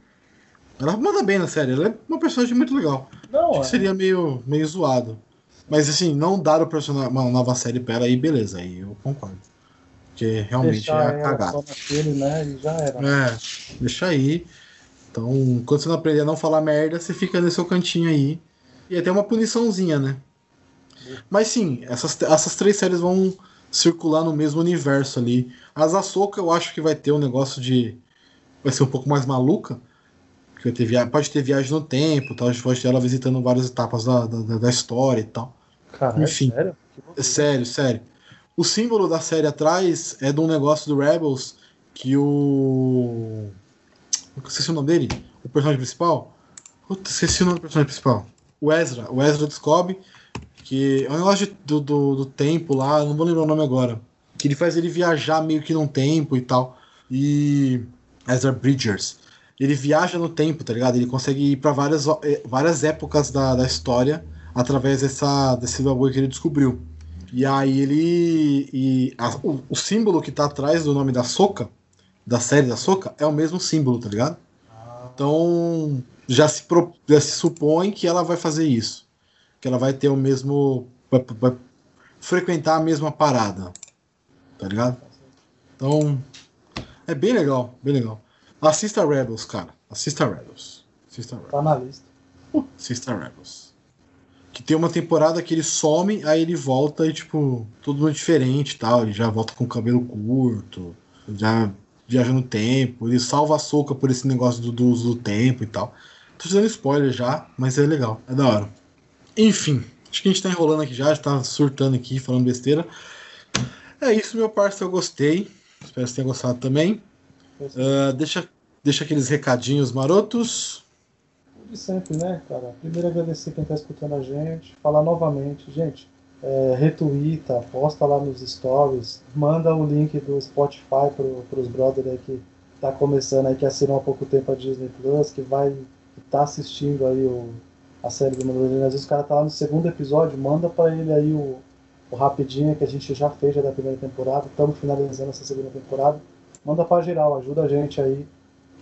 S1: Ela manda bem na série, ela é uma personagem muito legal.
S2: Não,
S1: acho é. que seria meio, meio zoado. Mas assim, não dar o personagem, uma nova série pra ela aí, beleza, aí eu concordo. Porque realmente Deixar é a cagada.
S2: Naquele, né, e já era.
S1: É, deixa aí. Então, quando você não aprender a não falar merda, você fica nesse seu cantinho aí. E até uma puniçãozinha, né? Mas sim, essas, essas três séries vão circular no mesmo universo ali. As Ahsoka eu acho que vai ter um negócio de. Vai ser um pouco mais maluca. Ter via... Pode ter viagem no tempo, tal. A gente pode ter ela visitando várias etapas da, da, da história e tal.
S2: Caralho, Enfim.
S1: Sério? sério, sério. O símbolo da série atrás é de um negócio do Rebels que o esqueci o nome dele, o personagem principal. Puta, esqueci o nome do personagem principal. O Ezra. O Ezra descobre que é um negócio de, do, do, do, tempo lá, não vou lembrar o nome agora. Que ele faz ele viajar meio que num tempo e tal. E. Ezra Bridgers. Ele viaja no tempo, tá ligado? Ele consegue ir para várias, eh, várias épocas da, da história através dessa, desse bagulho que ele descobriu. E aí ele. E a, o, o, símbolo que tá atrás do nome da Soca da série da Soca é o mesmo símbolo, tá ligado? Então já se, pro, já se supõe que ela vai fazer isso. Que ela vai ter o mesmo. Vai, vai frequentar a mesma parada. Tá ligado? Então. É bem legal, bem legal. Assista Rebels, cara. Assista Rebels. Assista Rebels.
S2: Tá na lista.
S1: Assista Rebels. Que tem uma temporada que ele some, aí ele volta e, tipo, tudo muito diferente e tal. Ele já volta com o cabelo curto. Já viaja no tempo, ele salva a soca por esse negócio do, do uso do tempo e tal. Tô te dando spoiler já, mas é legal, é da hora. Enfim, acho que a gente tá enrolando aqui já, já tá surtando aqui, falando besteira. É isso, meu parceiro, eu gostei. Espero que você tenha gostado também. Uh, deixa, deixa aqueles recadinhos marotos.
S2: de sempre, né, cara? Primeiro agradecer quem tá escutando a gente, falar novamente, gente, é, posta lá nos stories, manda o link do Spotify pro, pros brothers aí que tá começando aí, que assinou há pouco tempo a Disney Plus, que vai que tá assistindo aí o, a série do Mandaloriano. Às vezes o cara tá lá no segundo episódio, manda para ele aí o, o rapidinho que a gente já fez já da primeira temporada, estamos finalizando essa segunda temporada. Manda para geral, ajuda a gente aí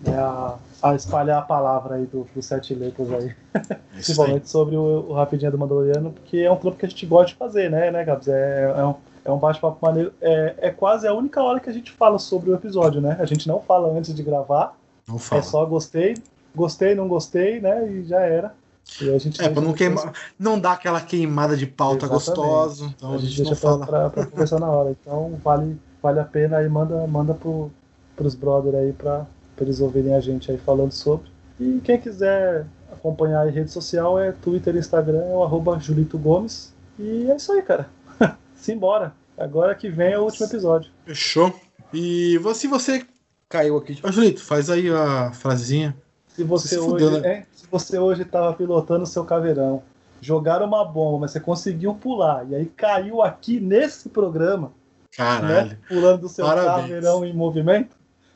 S2: né, a, a, espalhar a palavra aí do, dos sete letras aí. Principalmente sobre o, o, Rapidinho do Mandaloriano, porque é um trampo que a gente gosta de fazer, né, né, Gabs? É, é um, é um bate-papo maneiro. É, é quase a única hora que a gente fala sobre o episódio, né? A gente não fala antes de gravar.
S1: Não fala.
S2: É só gostei, gostei, não gostei, né? E já era. E
S1: a gente é, pra não queimar. Não dá aquela queimada de pauta gostosa. Então
S2: a gente, a gente deixa fala. Pra, pra, pra conversar na hora. Então vale, vale a pena aí, manda, manda pro, pros brothers aí pra, pra eles ouvirem a gente aí falando sobre. E quem quiser acompanhar a rede social é Twitter e Instagram, é o arroba Julito Gomes. E é isso aí, cara. Simbora. Agora que vem é o último episódio.
S1: Fechou. E se você caiu aqui. Ô, Julito, faz aí a frasezinha.
S2: Se você, se hoje, fudeu, né? é, se você hoje estava pilotando o seu caveirão, jogaram uma bomba, mas você conseguiu pular, e aí caiu aqui nesse programa.
S1: Caralho.
S2: Né, pulando do seu Parabéns. caveirão em movimento.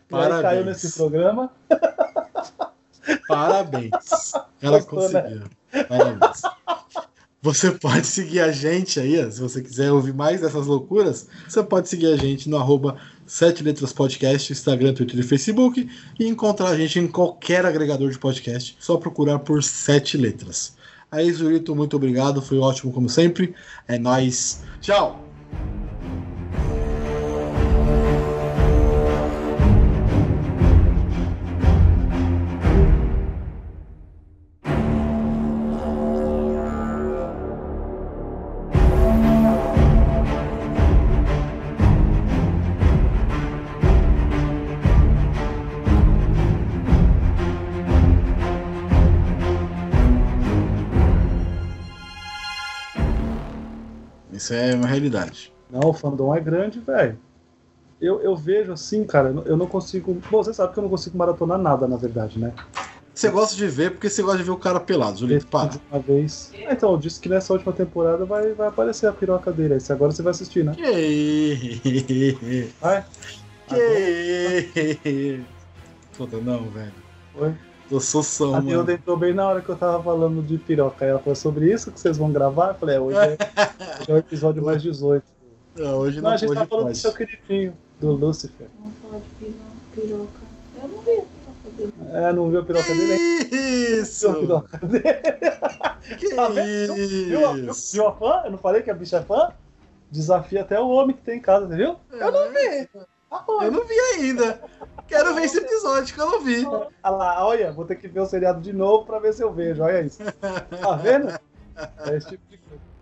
S2: Parabéns. Caiu nesse programa.
S1: Parabéns. Ela Gostou, né? conseguiu. Né? Parabéns. Você pode seguir a gente aí, se você quiser ouvir mais dessas loucuras, você pode seguir a gente no arroba Sete Letras Podcast, Instagram, Twitter e Facebook, e encontrar a gente em qualquer agregador de podcast, só procurar por Sete Letras. Aí, Zurito, muito obrigado, foi ótimo como sempre. É nós. Tchau! Isso é uma realidade.
S2: Não, o fandom é grande, velho. Eu, eu vejo assim, cara, eu não consigo. Bom, você sabe que eu não consigo maratonar nada, na verdade, né?
S1: Você gosta de ver porque você gosta de ver o cara pelado, Julito. Para.
S2: Uma vez. Ah, então, eu disse que nessa última temporada vai, vai aparecer a piroca dele. Aí agora você vai assistir, né?
S1: Que...
S2: Vai?
S1: Que... Foda não, velho.
S2: Oi?
S1: Eu sou são,
S2: A Neuda entrou bem na hora que eu tava falando de piroca. Aí ela falou sobre isso que vocês vão gravar. Eu falei, é, hoje é, hoje é o episódio mais 18.
S1: Não, hoje não, não
S2: a gente tá falando do seu queridinho, do Lucifer.
S3: Vamos falar de piroca. Eu não vi a piroca dele.
S2: É, não viu a piroca dele?
S1: Isso!
S2: Não viu a piroca dele?
S1: Que
S2: tá
S1: isso?
S2: Viu, viu, viu a fã? Eu não falei que a bicha é fã? Desafia até o homem que tem em casa, viu?
S1: Eu não vi. Eu não vi ainda. Quero ver esse episódio que eu não vi.
S2: Olha lá, olha, vou ter que ver o seriado de novo pra ver se eu vejo. Olha isso. Tá vendo? É esse tipo de coisa.